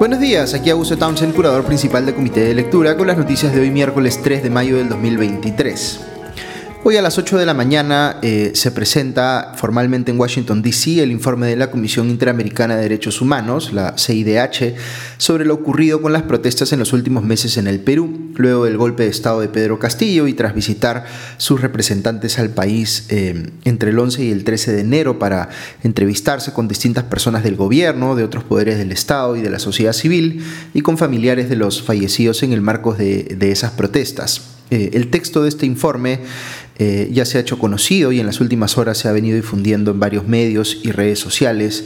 Buenos días, aquí Augusto Townsend, curador principal del Comité de Lectura, con las noticias de hoy miércoles 3 de mayo del 2023. Hoy a las 8 de la mañana eh, se presenta formalmente en Washington, D.C. el informe de la Comisión Interamericana de Derechos Humanos, la CIDH, sobre lo ocurrido con las protestas en los últimos meses en el Perú, luego del golpe de Estado de Pedro Castillo y tras visitar sus representantes al país eh, entre el 11 y el 13 de enero para entrevistarse con distintas personas del gobierno, de otros poderes del Estado y de la sociedad civil y con familiares de los fallecidos en el marco de, esas protestas. Eh, el texto de este informe eh, ya se ha hecho conocido y en las últimas horas se ha venido difundiendo en varios medios y redes sociales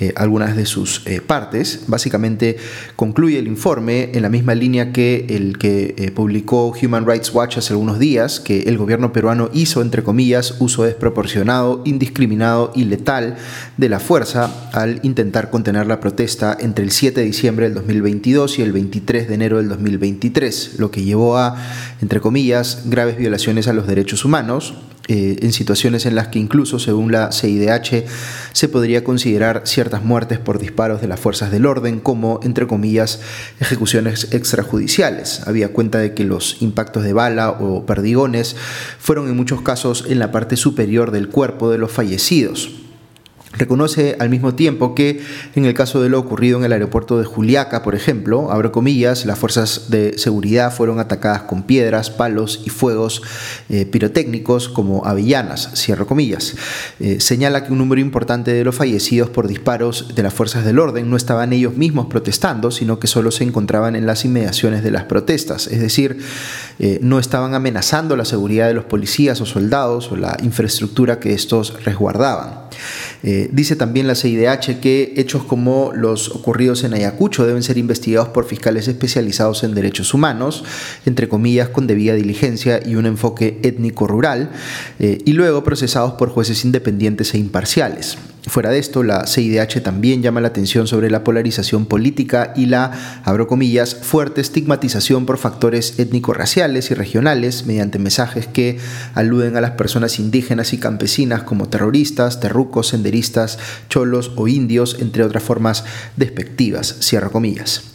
eh, algunas de sus eh, partes. Básicamente concluye el informe en la misma línea que el que publicó Human Rights Watch hace algunos días, que el gobierno peruano hizo, entre comillas, uso desproporcionado, indiscriminado y letal de la fuerza al intentar contener la protesta entre el 7 de diciembre del 2022 y el 23 de enero del 2023, lo que llevó a, entre comillas, graves violaciones a los derechos humanos, eh, en situaciones en las que incluso, según la CIDH, se podría considerar ciertas muertes por disparos de las fuerzas del orden como, entre comillas, ejecuciones extrajudiciales. Había cuenta de que los impactos de bala o perdigones fueron en muchos casos en la parte superior del cuerpo de los fallecidos. Reconoce al mismo tiempo que en el caso de lo ocurrido en el aeropuerto de Juliaca, por ejemplo, las fuerzas de seguridad fueron atacadas con piedras, palos y fuegos eh, pirotécnicos como avellanas, cierro comillas. Eh, señala que un número importante de los fallecidos por disparos de las fuerzas del orden no estaban ellos mismos protestando, sino que solo se encontraban en las inmediaciones de las protestas, es decir, eh, no estaban amenazando la seguridad de los policías o soldados o la infraestructura que estos resguardaban. Eh, dice también la CIDH que hechos como los ocurridos en Ayacucho deben ser investigados por fiscales especializados en derechos humanos, entre comillas, con debida diligencia y un enfoque étnico-rural, eh, y luego procesados por jueces independientes e imparciales. Fuera de esto, la CIDH también llama la atención sobre la polarización política y la, abro comillas, fuerte estigmatización por factores étnico-raciales y regionales mediante mensajes que aluden a las personas indígenas y campesinas como terroristas, terrucos, senderistas, cholos o indios, entre otras formas despectivas, cierro comillas.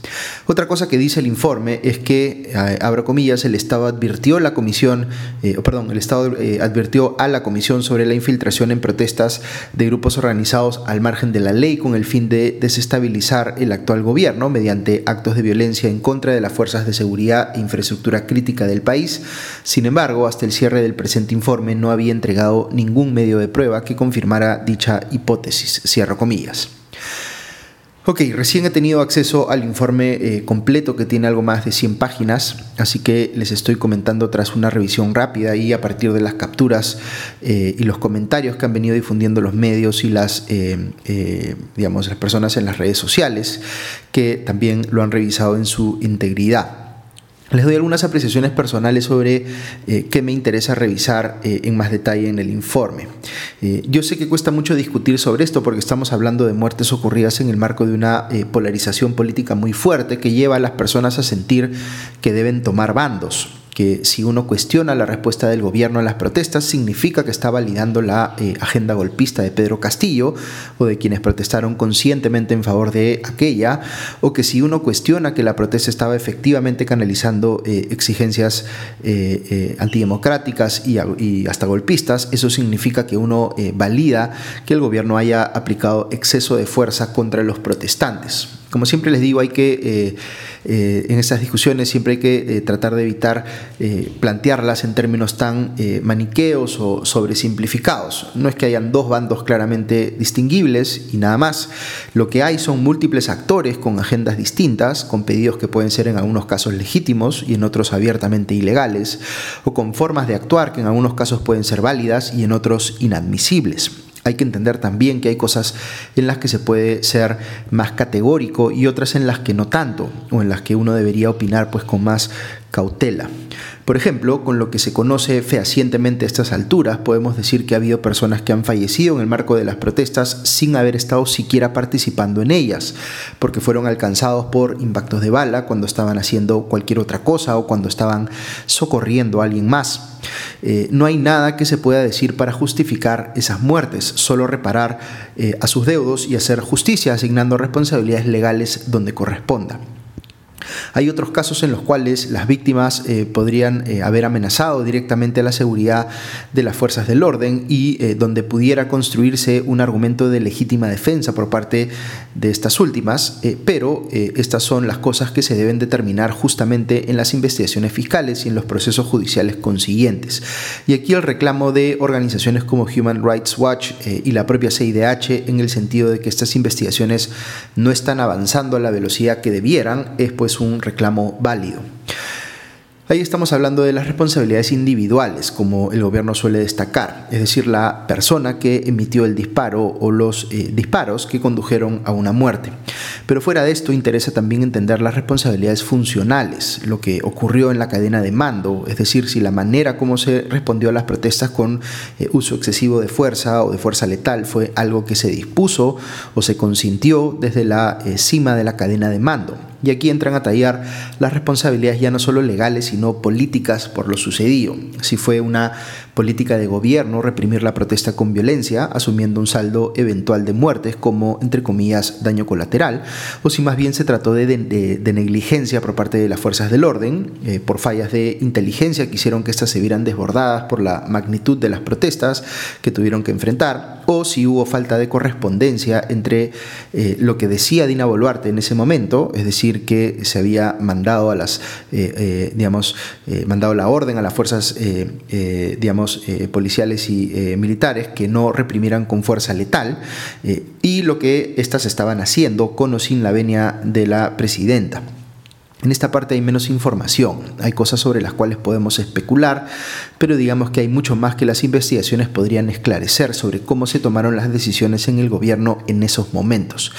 Otra cosa que dice el informe es que, eh, abro comillas, el Estado advirtió la comisión, eh, perdón, el Estado eh, advirtió a la comisión sobre la infiltración en protestas de grupos organizados al margen de la ley con el fin de desestabilizar el actual gobierno mediante actos de violencia en contra de las fuerzas de seguridad e infraestructura crítica del país. Sin embargo, hasta el cierre del presente informe no había entregado ningún medio de prueba que confirmara dicha hipótesis, cierro comillas. Ok, recién he tenido acceso al informe eh, completo que tiene algo más de 100 páginas, así que les estoy comentando tras una revisión rápida y a partir de las capturas eh, y los comentarios que han venido difundiendo los medios y las, eh, digamos, las personas en las redes sociales que también lo han revisado en su integridad. Les doy algunas apreciaciones personales sobre eh, qué me interesa revisar eh, en más detalle en el informe. Eh, yo sé que cuesta mucho discutir sobre esto porque estamos hablando de muertes ocurridas en el marco de una polarización política muy fuerte que lleva a las personas a sentir que deben tomar bandos que si uno cuestiona la respuesta del gobierno a las protestas, significa que está validando la eh, agenda golpista de Pedro Castillo o de quienes protestaron conscientemente en favor de aquella, o que si uno cuestiona que la protesta estaba efectivamente canalizando eh, exigencias eh, antidemocráticas y, hasta golpistas, eso significa que uno valida que el gobierno haya aplicado exceso de fuerza contra los protestantes. Como siempre les digo, hay que eh, en esas discusiones siempre hay que eh, tratar de evitar eh, plantearlas en términos tan maniqueos o sobresimplificados. No es que hayan dos bandos claramente distinguibles y nada más. Lo que hay son múltiples actores con agendas distintas, con pedidos que pueden ser en algunos casos legítimos y en otros abiertamente ilegales, o con formas de actuar que en algunos casos pueden ser válidas y en otros inadmisibles. Hay que entender también que hay cosas en las que se puede ser más categórico y otras en las que no tanto, o en las que uno debería opinar pues con más cautela. Por ejemplo, con lo que se conoce fehacientemente a estas alturas, podemos decir que ha habido personas que han fallecido en el marco de las protestas sin haber estado siquiera participando en ellas, porque fueron alcanzados por impactos de bala cuando estaban haciendo cualquier otra cosa o cuando estaban socorriendo a alguien más. Eh, no hay nada que se pueda decir para justificar esas muertes, solo reparar eh, a sus deudos y hacer justicia asignando responsabilidades legales donde corresponda. Hay otros casos en los cuales las víctimas eh, podrían eh, haber amenazado directamente la seguridad de las fuerzas del orden y eh, donde pudiera construirse un argumento de legítima defensa por parte de estas últimas, pero estas son las cosas que se deben determinar justamente en las investigaciones fiscales y en los procesos judiciales consiguientes. Y aquí el reclamo de organizaciones como Human Rights Watch y la propia CIDH en el sentido de que estas investigaciones no están avanzando a la velocidad que debieran es pues un reclamo válido. Ahí estamos hablando de las responsabilidades individuales, como el gobierno suele destacar, es decir, la persona que emitió el disparo o los eh, disparos que condujeron a una muerte. Pero fuera de esto interesa también entender las responsabilidades funcionales, lo que ocurrió en la cadena de mando, es decir, si la manera como se respondió a las protestas con eh, uso excesivo de fuerza o de fuerza letal fue algo que se dispuso o se consintió desde la eh, cima de la cadena de mando. Y aquí entran a tallar las responsabilidades ya no solo legales, sino políticas por lo sucedido. Si fue una política de gobierno reprimir la protesta con violencia, asumiendo un saldo eventual de muertes como, entre comillas, daño colateral, o si más bien se trató de, negligencia por parte de las fuerzas del orden, eh, por fallas de inteligencia que hicieron que éstas se vieran desbordadas por la magnitud de las protestas que tuvieron que enfrentar, o si hubo falta de correspondencia entre eh, lo que decía Dina Boluarte en ese momento, es decir, que se había mandado a las, eh, digamos, mandado la orden a las fuerzas, digamos, eh, policiales y eh, militares que no reprimieran con fuerza letal eh, y lo que éstas estaban haciendo con o sin la venia de la presidenta. En esta parte hay menos información, hay cosas sobre las cuales podemos especular, pero digamos que hay mucho más que las investigaciones podrían esclarecer sobre cómo se tomaron las decisiones en el gobierno en esos momentos.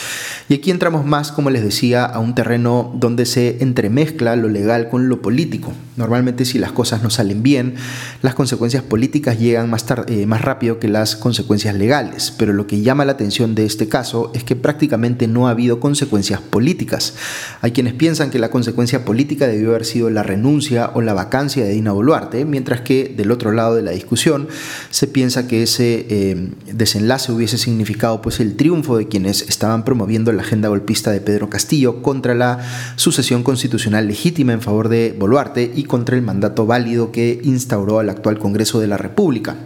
Y aquí entramos más, como les decía, a un terreno donde se entremezcla lo legal con lo político. Normalmente si las cosas no salen bien, las consecuencias políticas llegan más, eh, más rápido que las consecuencias legales, pero lo que llama la atención de este caso es que prácticamente no ha habido consecuencias políticas. Hay quienes piensan que la consecuencia política debió haber sido la renuncia o la vacancia de Dina Boluarte, mientras que del otro lado de la discusión se piensa que ese eh, desenlace hubiese significado pues el triunfo de quienes estaban promoviendo la agenda golpista de Pedro Castillo contra la sucesión constitucional legítima en favor de Boluarte y contra el mandato válido que instauró al actual Congreso de la República.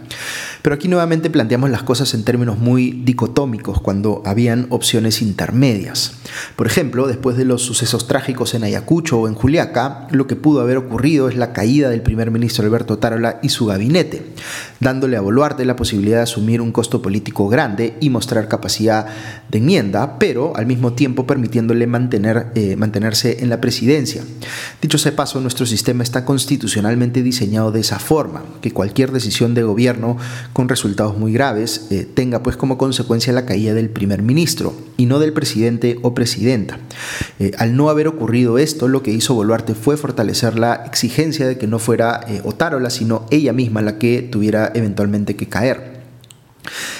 Pero aquí nuevamente planteamos las cosas en términos muy dicotómicos cuando habían opciones intermedias. Por ejemplo, después de los sucesos trágicos en Ayacucho o en Juliaca, lo que pudo haber ocurrido es la caída del primer ministro Alberto Tarola y su gabinete, dándole a Boluarte la posibilidad de asumir un costo político grande y mostrar capacidad de enmienda, pero al mismo tiempo permitiéndole mantener, eh, mantenerse en la presidencia. Dicho sea paso, nuestro sistema está constitucionalmente diseñado de esa forma, que cualquier decisión de gobierno con resultados muy graves eh, tenga pues como consecuencia la caída del primer ministro y no del presidente o presidenta. Eh, al no haber ocurrido esto, lo que hizo Boluarte fue fortalecer la exigencia de que no fuera eh, Otárola, sino ella misma la que tuviera eventualmente que caer.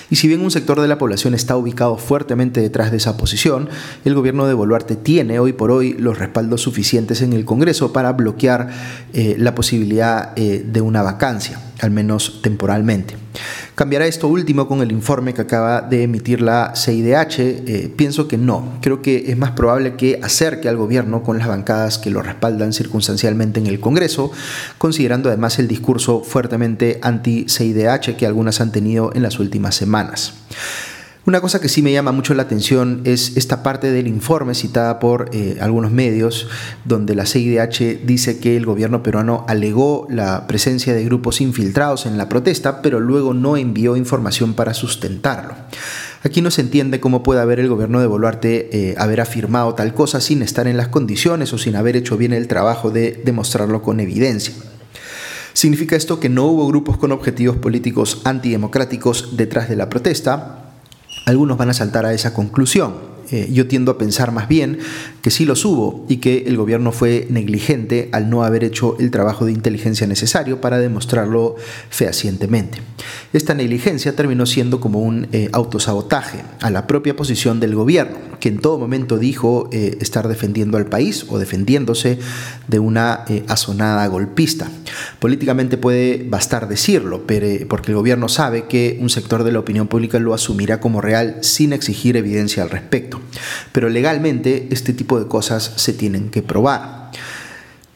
Y si bien un sector de la población está ubicado fuertemente detrás de esa posición, el gobierno de Boluarte tiene hoy por hoy los respaldos suficientes en el Congreso para bloquear eh, la posibilidad de una vacancia, al menos temporalmente. ¿Cambiará esto último con el informe que acaba de emitir la CIDH? Eh, pienso que no. Creo que es más probable que acerque al gobierno con las bancadas que lo respaldan circunstancialmente en el Congreso, considerando además el discurso fuertemente anti-CIDH que algunas han tenido en las últimas semanas. Una cosa que sí me llama mucho la atención es esta parte del informe citada por eh, algunos medios, donde la CIDH dice que el gobierno peruano alegó la presencia de grupos infiltrados en la protesta, pero luego no envió información para sustentarlo. Aquí no se entiende cómo puede haber el gobierno de Boluarte eh, haber afirmado tal cosa sin estar en las condiciones o sin haber hecho bien el trabajo de demostrarlo con evidencia. ¿Significa esto que no hubo grupos con objetivos políticos antidemocráticos detrás de la protesta? Algunos van a saltar a esa conclusión. Eh, yo tiendo a pensar más bien que sí los hubo y que el gobierno fue negligente al no haber hecho el trabajo de inteligencia necesario para demostrarlo fehacientemente. Esta negligencia terminó siendo como un eh, autosabotaje a la propia posición del gobierno que en todo momento dijo eh, estar defendiendo al país o defendiéndose de una azonada golpista. Políticamente puede bastar decirlo, pero, porque el gobierno sabe que un sector de la opinión pública lo asumirá como real sin exigir evidencia al respecto. Pero legalmente este tipo de cosas se tienen que probar.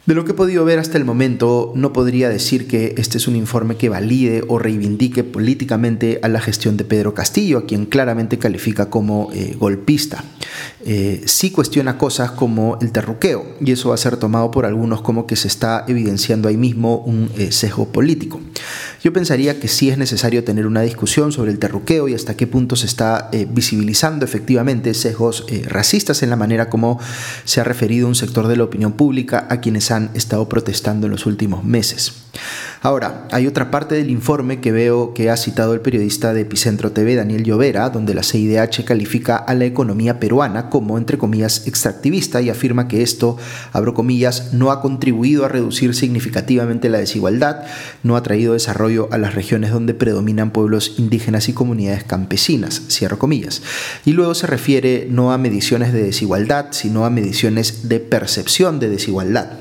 De lo que he podido ver hasta el momento, no podría decir que este es un informe que valide o reivindique políticamente a la gestión de Pedro Castillo, a quien claramente califica como eh, golpista. Eh, sí cuestiona cosas como el terruqueo, y eso va a ser tomado por algunos como que se está evidenciando ahí mismo un eh, sesgo político. Yo pensaría que sí es necesario tener una discusión sobre el terruqueo y hasta qué punto se está eh, visibilizando efectivamente sesgos eh, racistas en la manera como se ha referido un sector de la opinión pública a quienes han estado protestando en los últimos meses. Ahora, hay otra parte del informe que veo que ha citado el periodista de Epicentro TV, Daniel Llovera, donde la CIDH califica a la economía peruana como, entre comillas, extractivista y afirma que esto, abro comillas, no ha contribuido a reducir significativamente la desigualdad, no ha traído desarrollo a las regiones donde predominan pueblos indígenas y comunidades campesinas, cierro comillas. Y luego se refiere no a mediciones de desigualdad, sino a mediciones de percepción de desigualdad.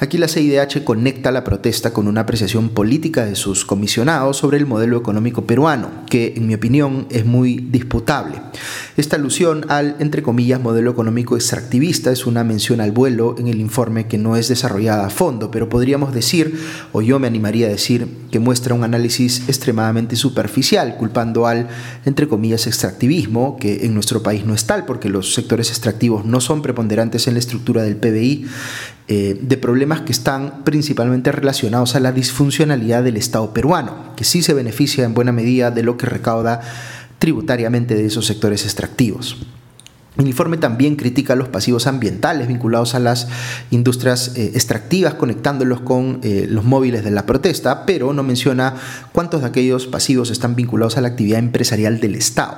Aquí la CIDH conecta la protesta con una apreciación política de sus comisionados sobre el modelo económico peruano, que en mi opinión es muy disputable. Esta alusión al, entre comillas, modelo económico extractivista es una mención al vuelo en el informe que no es desarrollada a fondo, pero podríamos decir, o yo me animaría a decir, que muestra un análisis extremadamente superficial, culpando al, entre comillas, extractivismo, que en nuestro país no es tal, porque los sectores extractivos no son preponderantes en la estructura del PBI, eh, de problemas que están principalmente relacionados a la disfuncionalidad del Estado peruano, que sí se beneficia en buena medida de lo que recauda tributariamente de esos sectores extractivos. El informe también critica los pasivos ambientales vinculados a las industrias eh, extractivas, conectándolos con eh, los móviles de la protesta, pero no menciona cuántos de aquellos pasivos están vinculados a la actividad empresarial del Estado.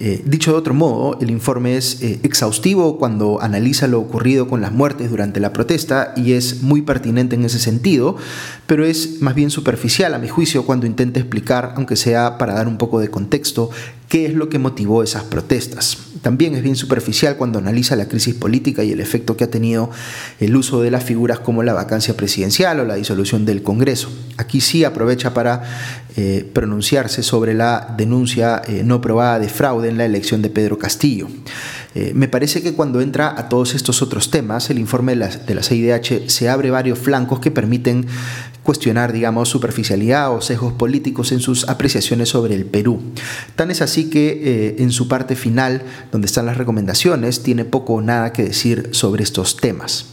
Eh, dicho de otro modo, el informe es eh, exhaustivo cuando analiza lo ocurrido con las muertes durante la protesta y es muy pertinente en ese sentido, pero es más bien superficial a mi juicio cuando intenta explicar, aunque sea para dar un poco de contexto, qué es lo que motivó esas protestas. También es bien superficial cuando analiza la crisis política y el efecto que ha tenido el uso de las figuras como la vacancia presidencial o la disolución del Congreso. Aquí sí aprovecha para eh, pronunciarse sobre la denuncia eh, no probada de fraude en la elección de Pedro Castillo. Eh, me parece que cuando entra a todos estos otros temas, el informe de la, de la CIDH se abre varios flancos que permiten cuestionar, digamos, superficialidad o sesgos políticos en sus apreciaciones sobre el Perú. Tan es así que eh, en su parte final, donde están las recomendaciones, tiene poco o nada que decir sobre estos temas.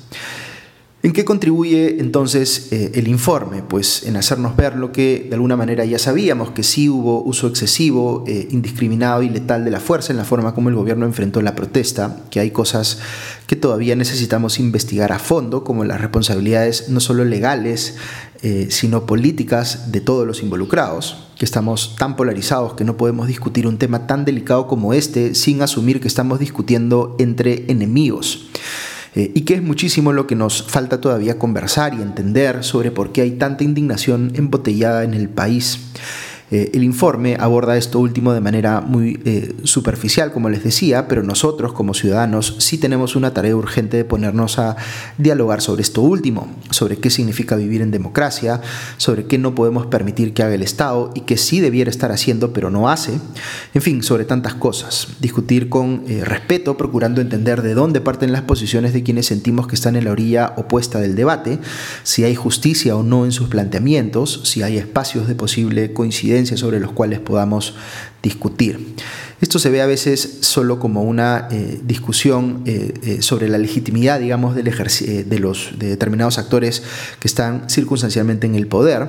¿En qué contribuye entonces eh, el informe? Pues en hacernos ver lo que de alguna manera ya sabíamos, que sí hubo uso excesivo, eh, indiscriminado y letal de la fuerza en la forma como el gobierno enfrentó la protesta, que hay cosas que todavía necesitamos investigar a fondo, como las responsabilidades no solo legales, eh, sino políticas de todos los involucrados, que estamos tan polarizados que no podemos discutir un tema tan delicado como este sin asumir que estamos discutiendo entre enemigos. Eh, y que es muchísimo lo que nos falta todavía conversar y entender sobre por qué hay tanta indignación embotellada en el país. Eh, el informe aborda esto último de manera muy eh, superficial, como les decía, pero nosotros como ciudadanos sí tenemos una tarea urgente de ponernos a dialogar sobre esto último, sobre qué significa vivir en democracia, sobre qué no podemos permitir que haga el Estado y que sí debiera estar haciendo pero no hace, en fin, sobre tantas cosas. Discutir con eh, respeto, procurando entender de dónde parten las posiciones de quienes sentimos que están en la orilla opuesta del debate, si hay justicia o no en sus planteamientos, si hay espacios de posible coincidencia sobre los cuales podamos discutir. Esto se ve a veces solo como una eh, discusión eh, eh, sobre la legitimidad, digamos, del de los de determinados actores que están circunstancialmente en el poder,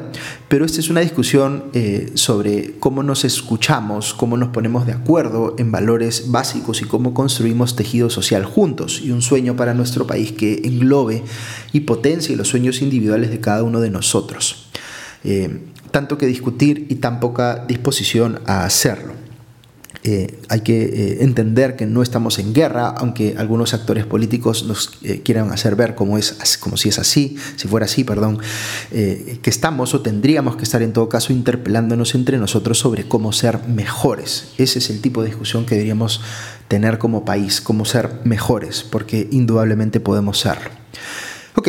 pero esta es una discusión sobre cómo nos escuchamos, cómo nos ponemos de acuerdo en valores básicos y cómo construimos tejido social juntos y un sueño para nuestro país que englobe y potencie los sueños individuales de cada uno de nosotros tanto que discutir y tan poca disposición a hacerlo. eh, hay que eh, entender que no estamos en guerra, aunque algunos actores políticos nos eh, quieran hacer ver como, es, como si es así, si fuera así, perdón, que estamos o tendríamos que estar en todo caso interpelándonos entre nosotros sobre cómo ser mejores. Ese es el tipo de discusión que deberíamos tener como país, cómo ser mejores, porque indudablemente podemos serlo. Ok,